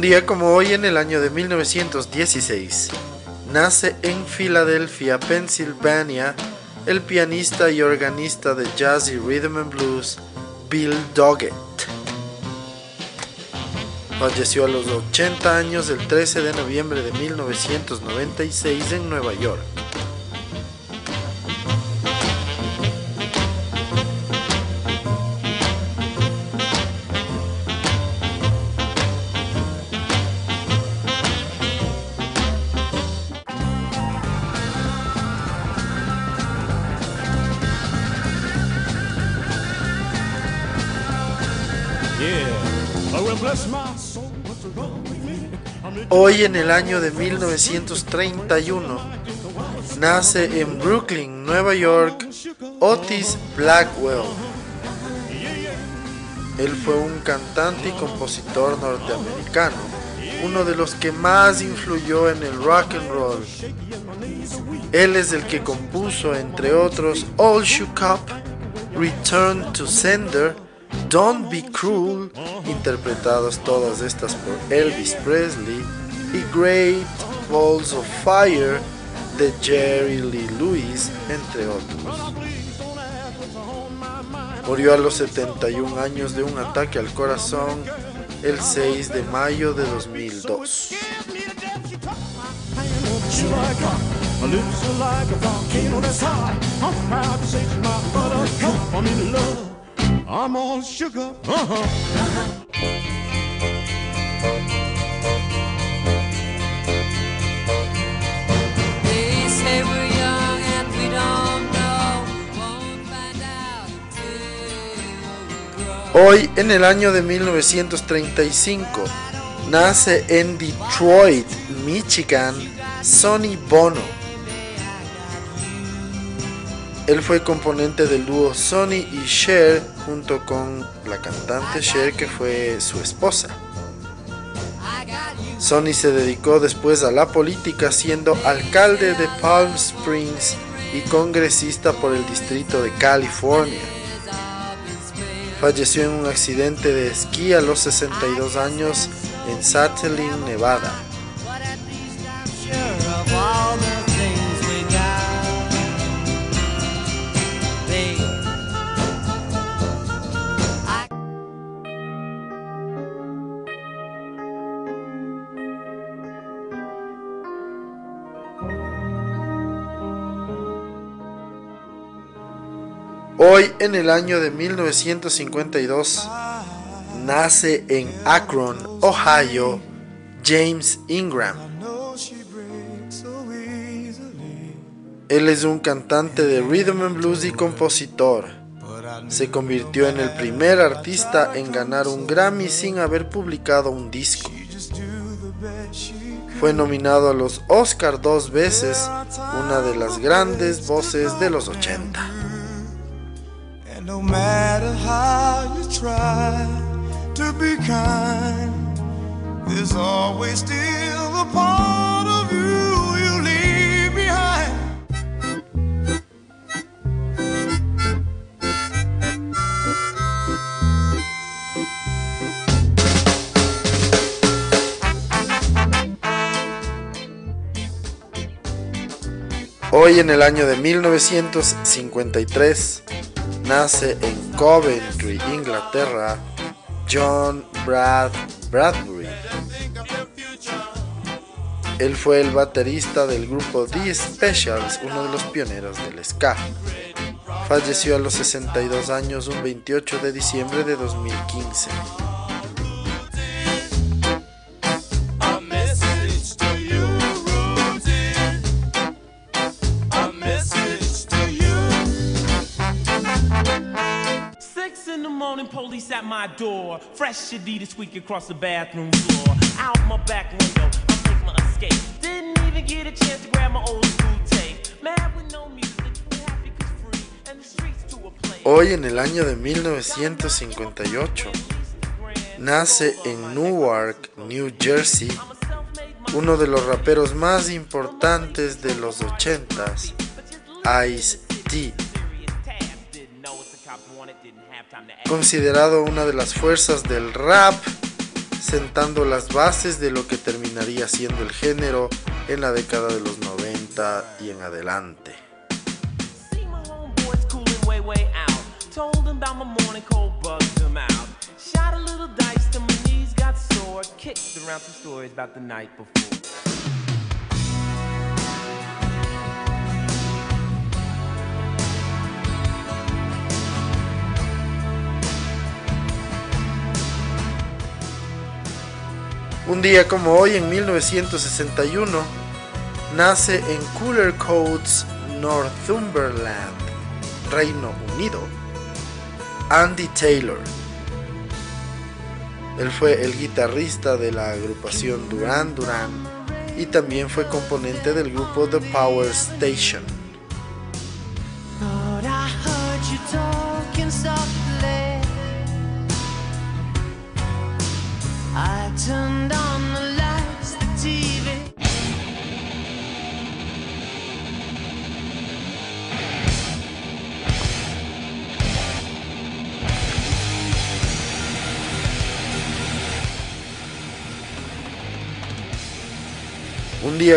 Un día como hoy en el año de 1916, nace en Filadelfia, Pensilvania, el pianista y organista de jazz y rhythm and blues Bill Doggett. Falleció a los 80 años el 13 de noviembre de 1996 en Nueva York. Hoy en el año de 1931 nace en Brooklyn, Nueva York, Otis Blackwell. Él fue un cantante y compositor norteamericano, uno de los que más influyó en el rock and roll. Él es el que compuso, entre otros, All Shook Up, Return to Sender, Don't Be Cruel, interpretadas todas estas por Elvis Presley, y Great Balls of Fire de Jerry Lee Lewis, entre otros. Murió a los 71 años de un ataque al corazón el 6 de mayo de 2002. Hoy, en el año de 1935, nace en Detroit, Michigan, Sonny Bono él fue componente del dúo Sonny y Cher junto con la cantante Cher que fue su esposa. Sonny se dedicó después a la política siendo alcalde de Palm Springs y congresista por el distrito de California. Falleció en un accidente de esquí a los 62 años en Satellite, Nevada. Hoy, en el año de 1952, nace en Akron, Ohio, James Ingram. Él es un cantante de rhythm and blues y compositor. Se convirtió en el primer artista en ganar un Grammy sin haber publicado un disco. Fue nominado a los Oscar dos veces, una de las grandes voces de los 80. No matter how you try to be kind, there's always still a part of you you leave behind. Hoy en el año de 1953 nace en Coventry, Inglaterra, John Brad Bradbury. Él fue el baterista del grupo The Specials, uno de los pioneros del ska. Falleció a los 62 años un 28 de diciembre de 2015. Door. Fresh across the bathroom floor. Out my back window, Hoy en el año de 1958 nace en Newark, New Jersey, uno de los raperos más importantes de los 80s, Ice-T. Considerado una de las fuerzas del rap, sentando las bases de lo que terminaría siendo el género en la década de los 90 y en adelante. Un día como hoy, en 1961, nace en Cooler Coats, Northumberland, Reino Unido, Andy Taylor. Él fue el guitarrista de la agrupación Duran Duran y también fue componente del grupo The Power Station.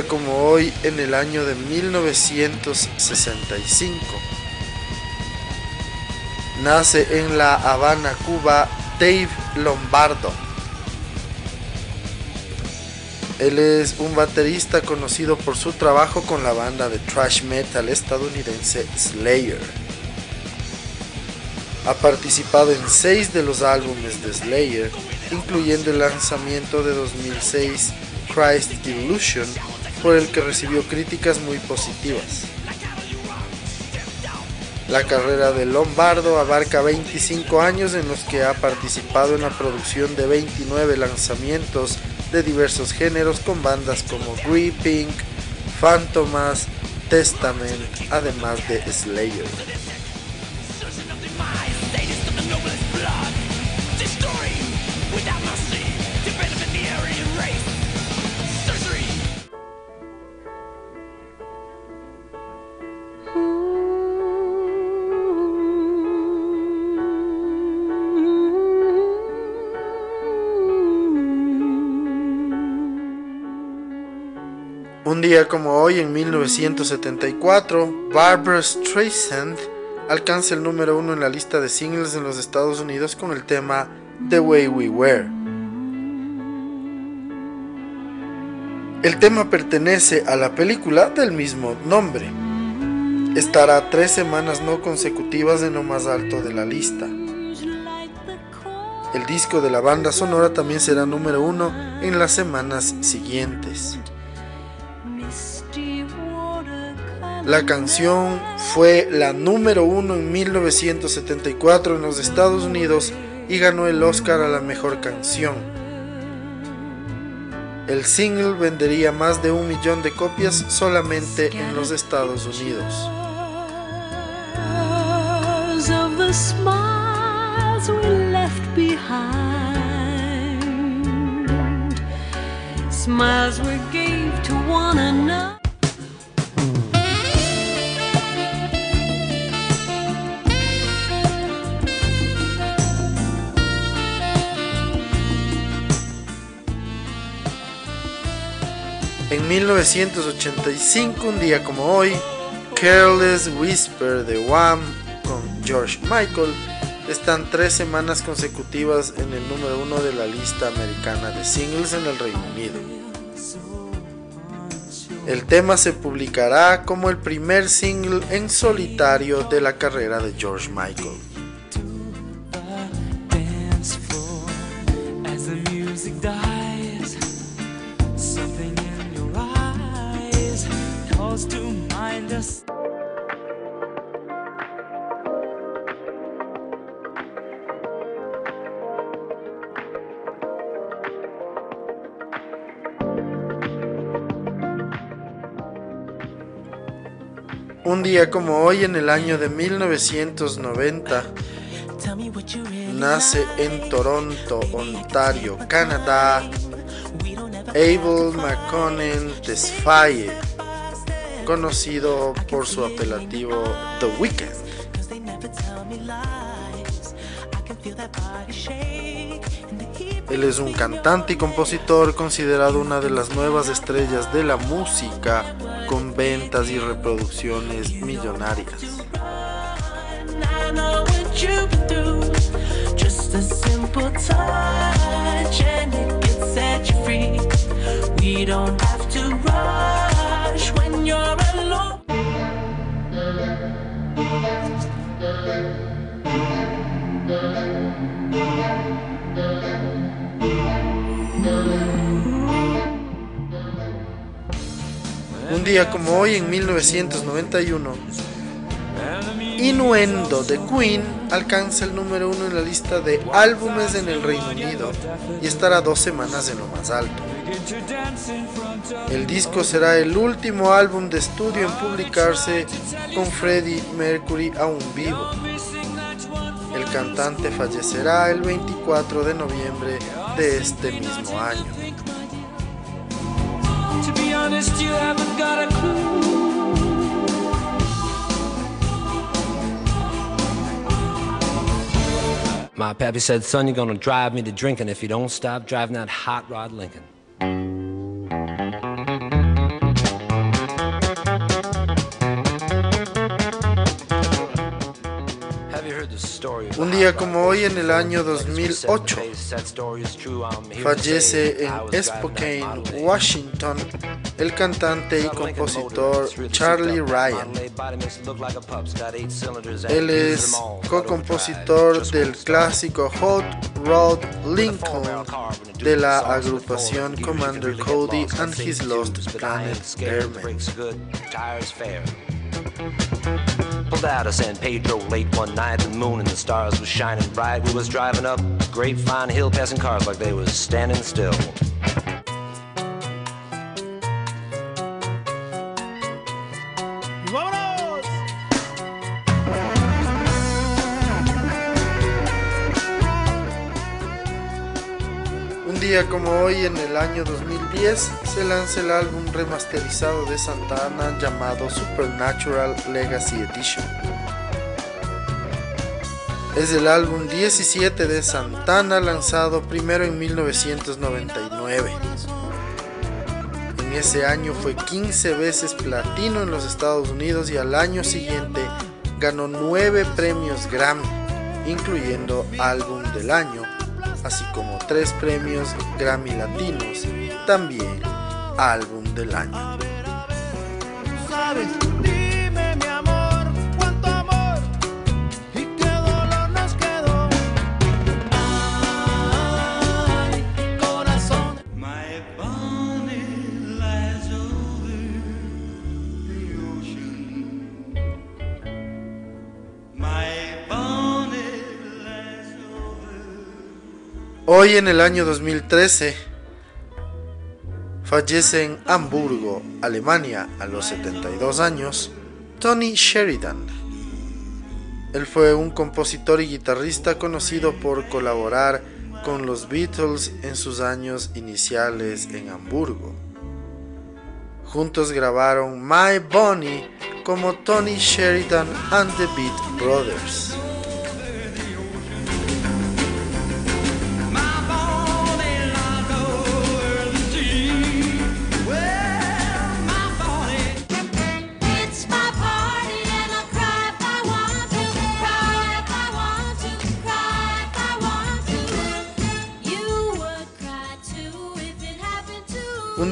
Como hoy, en el año de 1965, nace en La Habana, Cuba, Dave Lombardo. Él es un baterista conocido por su trabajo con la banda de thrash metal estadounidense Slayer. Ha participado en seis de los álbumes de Slayer, incluyendo el lanzamiento de 2006 Christ Illusion, por el que recibió críticas muy positivas. La carrera de Lombardo abarca 25 años en los que ha participado en la producción de 29 lanzamientos de diversos géneros con bandas como Pink, Phantomas, Testament, además de Slayer. Un día como hoy, en 1974, Barbara Streisand alcanza el número uno en la lista de singles en los Estados Unidos con el tema The Way We Were. El tema pertenece a la película del mismo nombre. Estará tres semanas no consecutivas en lo más alto de la lista. El disco de la banda sonora también será número uno en las semanas siguientes. La canción fue la número uno en 1974 en los Estados Unidos y ganó el Oscar a la mejor canción. El single vendería más de un millón de copias solamente en los Estados Unidos. En 1985, un día como hoy, Careless Whisper de Wham con George Michael están tres semanas consecutivas en el número uno de la lista americana de singles en el Reino Unido. El tema se publicará como el primer single en solitario de la carrera de George Michael. Un día como hoy en el año de 1990 nace en Toronto, Ontario, Canadá, Abel McConnell Tesfaye, conocido por su apelativo The Weeknd. Él es un cantante y compositor considerado una de las nuevas estrellas de la música ventas y reproducciones millonarias. Un día como hoy en 1991, Innuendo de Queen alcanza el número uno en la lista de álbumes en el Reino Unido y estará dos semanas en lo más alto. El disco será el último álbum de estudio en publicarse con Freddie Mercury aún vivo. El cantante fallecerá el 24 de noviembre de este mismo año. My pappy said, son, you're gonna drive me to drinking if you don't stop driving that hot rod Lincoln. Have you heard the story Un día como hoy en el año 2008 fallece en Spokane, Washington, el cantante y compositor Charlie Ryan. Él es co-compositor del clásico Hot Rod Lincoln de la agrupación Commander Cody and His Lost Planet Airmen. Out of San Pedro late one night. The moon and the stars was shining bright. We was driving up a Grapevine Hill, passing cars like they was standing still. Como hoy, en el año 2010, se lanza el álbum remasterizado de Santana llamado Supernatural Legacy Edition. Es el álbum 17 de Santana lanzado primero en 1999. En ese año fue 15 veces platino en los Estados Unidos y al año siguiente ganó 9 premios Grammy, incluyendo Álbum del Año así como tres premios Grammy Latinos, también Álbum del Año. Hoy en el año 2013 fallece en Hamburgo, Alemania, a los 72 años, Tony Sheridan. Él fue un compositor y guitarrista conocido por colaborar con los Beatles en sus años iniciales en Hamburgo. Juntos grabaron My Bonnie como Tony Sheridan and the Beat Brothers.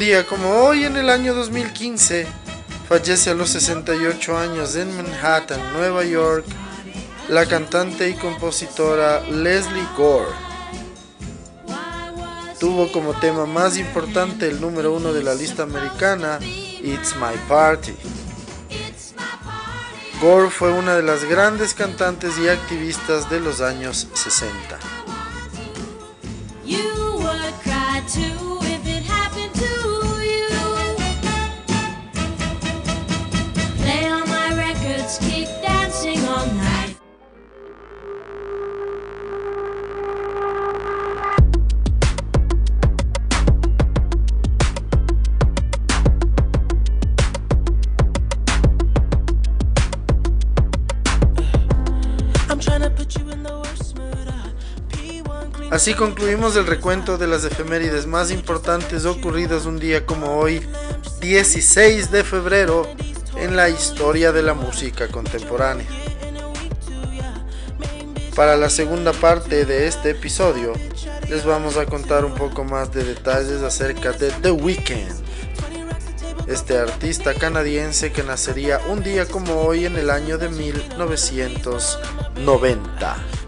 Día como hoy en el año 2015, fallece a los 68 años en Manhattan, Nueva York, la cantante y compositora Leslie Gore. Tuvo como tema más importante el número uno de la lista americana, It's My Party. Gore fue una de las grandes cantantes y activistas de los años 60. Así concluimos el recuento de las efemérides más importantes ocurridas un día como hoy, 16 de febrero, en la historia de la música contemporánea. Para la segunda parte de este episodio, les vamos a contar un poco más de detalles acerca de The Weeknd, este artista canadiense que nacería un día como hoy en el año de 1990.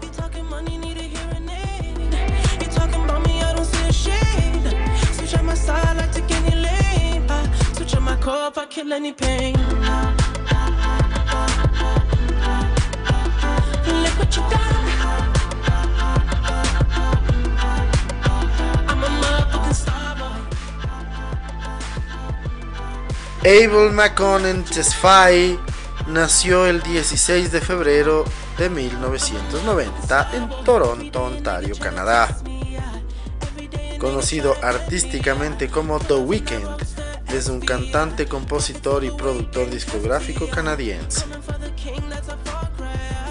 Abel McConnell Tesfaye nació el 16 de febrero de 1990 en Toronto, Ontario, Canadá. Conocido artísticamente como The Weeknd, es un cantante, compositor y productor discográfico canadiense.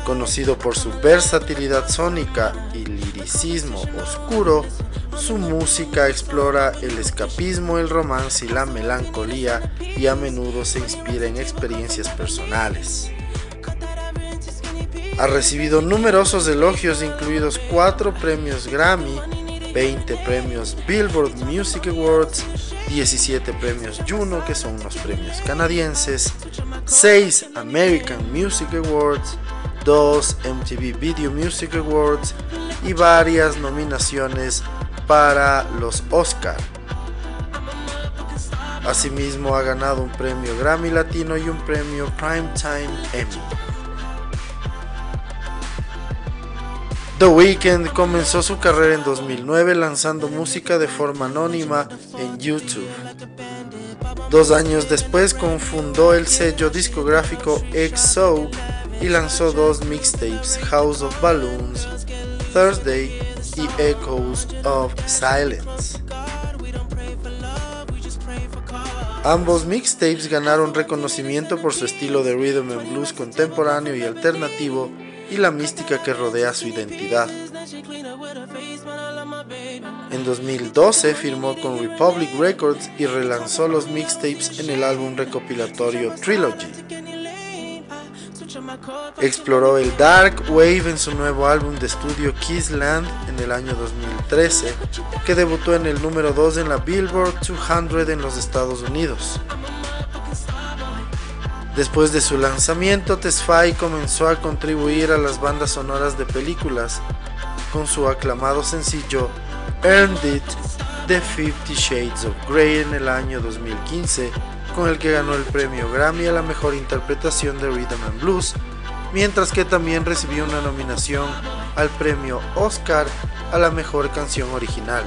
Conocido por su versatilidad sónica y liricismo oscuro, su música explora el escapismo, el romance y la melancolía y a menudo se inspira en experiencias personales. Ha recibido numerosos elogios, incluidos cuatro premios Grammy, 20 premios Billboard Music Awards, 17 premios Juno, que son unos premios canadienses, 6 American Music Awards, 2 MTV Video Music Awards y varias nominaciones para los Oscar. Asimismo ha ganado un premio Grammy Latino y un premio Primetime Emmy. The Weeknd comenzó su carrera en 2009 lanzando música de forma anónima en YouTube. Dos años después confundó el sello discográfico XO y lanzó dos mixtapes, House of Balloons, Thursday y Echoes of Silence. Ambos mixtapes ganaron reconocimiento por su estilo de rhythm and blues contemporáneo y alternativo y la mística que rodea su identidad. En 2012 firmó con Republic Records y relanzó los mixtapes en el álbum recopilatorio Trilogy. Exploró el Dark Wave en su nuevo álbum de estudio Kissland en el año 2013, que debutó en el número 2 en la Billboard 200 en los Estados Unidos. Después de su lanzamiento, Tesfaye comenzó a contribuir a las bandas sonoras de películas con su aclamado sencillo Earned It de Fifty Shades of Grey en el año 2015, con el que ganó el premio Grammy a la mejor interpretación de Rhythm and Blues, mientras que también recibió una nominación al premio Oscar a la mejor canción original.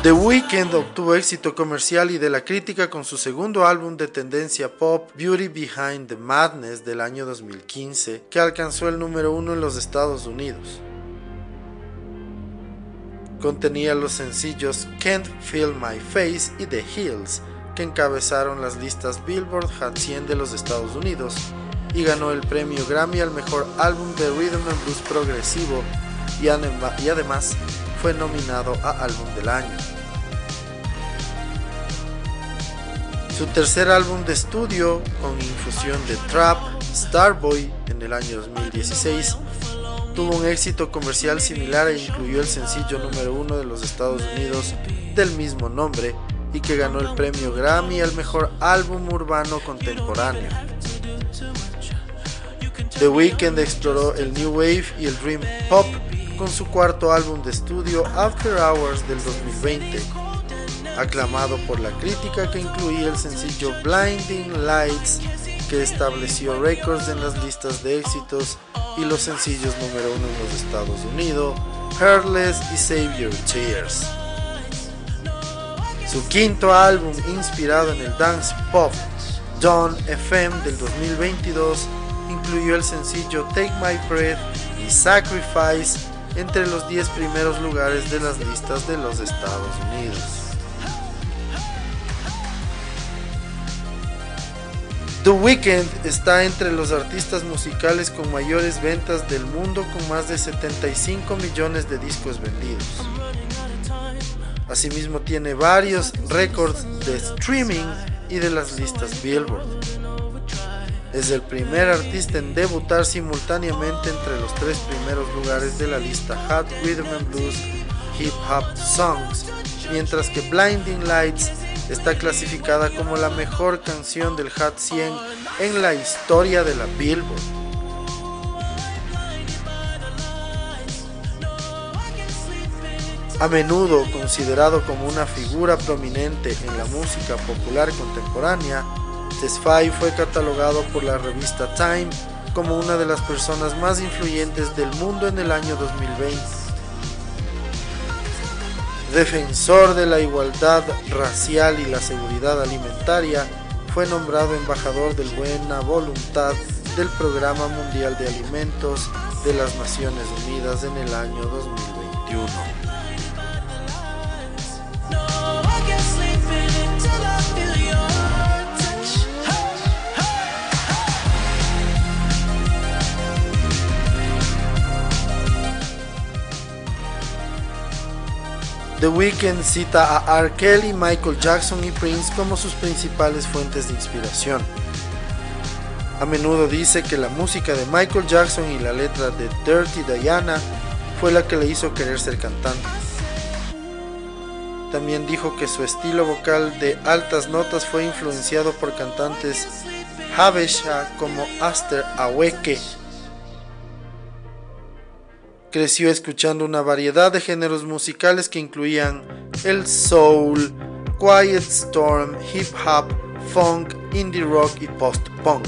The Weeknd obtuvo éxito comercial y de la crítica con su segundo álbum de tendencia pop, Beauty Behind the Madness del año 2015, que alcanzó el número uno en los Estados Unidos. Contenía los sencillos Can't Feel My Face y The Hills, que encabezaron las listas Billboard Hot 100 de los Estados Unidos y ganó el premio Grammy al mejor álbum de rhythm and blues progresivo y, y además fue nominado a Álbum del Año. Su tercer álbum de estudio, con infusión de trap, Starboy, en el año 2016, tuvo un éxito comercial similar e incluyó el sencillo número uno de los Estados Unidos del mismo nombre y que ganó el premio Grammy al mejor álbum urbano contemporáneo. The Weeknd exploró el New Wave y el Dream Pop con su cuarto álbum de estudio After Hours del 2020, aclamado por la crítica que incluía el sencillo Blinding Lights que estableció récords en las listas de éxitos y los sencillos número uno en los Estados Unidos, Heartless y Save Your Tears. Su quinto álbum inspirado en el dance pop Dawn FM del 2022 incluyó el sencillo Take My Breath y Sacrifice entre los 10 primeros lugares de las listas de los Estados Unidos. The Weeknd está entre los artistas musicales con mayores ventas del mundo con más de 75 millones de discos vendidos. Asimismo tiene varios récords de streaming y de las listas Billboard. Es el primer artista en debutar simultáneamente entre los tres primeros lugares de la lista Hot Rhythm and Blues Hip Hop Songs, mientras que Blinding Lights está clasificada como la mejor canción del Hot 100 en la historia de la Billboard. A menudo considerado como una figura prominente en la música popular contemporánea, Tesfaye fue catalogado por la revista Time como una de las personas más influyentes del mundo en el año 2020. Defensor de la igualdad racial y la seguridad alimentaria, fue nombrado embajador de buena voluntad del Programa Mundial de Alimentos de las Naciones Unidas en el año 2021. The Weeknd cita a R. Kelly, Michael Jackson y Prince como sus principales fuentes de inspiración. A menudo dice que la música de Michael Jackson y la letra de Dirty Diana fue la que le hizo querer ser cantante. También dijo que su estilo vocal de altas notas fue influenciado por cantantes Habesha como Aster Aweke Creció escuchando una variedad de géneros musicales que incluían el soul, quiet storm, hip hop, funk, indie rock y post-punk.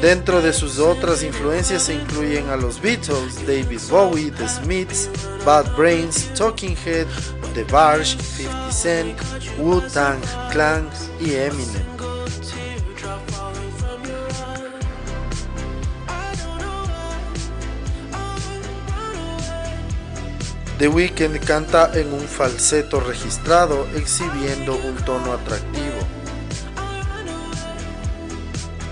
Dentro de sus otras influencias se incluyen a los Beatles, David Bowie, The Smiths, Bad Brains, Talking Head, The Barge, 50 Cent, Wu-Tang Clan y Eminem. The Weeknd canta en un falseto registrado exhibiendo un tono atractivo.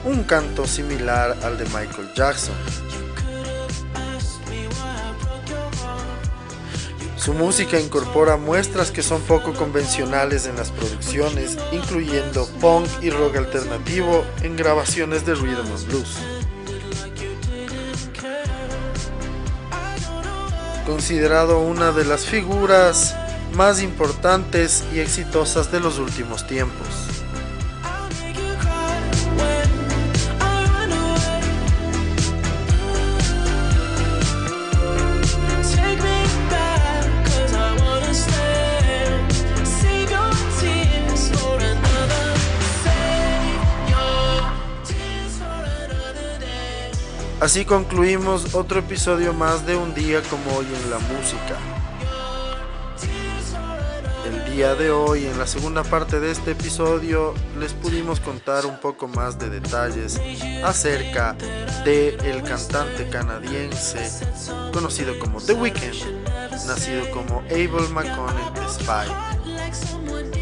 Un canto similar al de Michael Jackson. Su música incorpora muestras que son poco convencionales en las producciones, incluyendo punk y rock alternativo en grabaciones de rhythm and blues. Considerado una de las figuras más importantes y exitosas de los últimos tiempos. Así concluimos otro episodio más de Un día como hoy en la música. El día de hoy, en la segunda parte de este episodio, les pudimos contar un poco más de detalles acerca de el cantante canadiense conocido como The Weeknd, nacido como Abel McConnell Spy.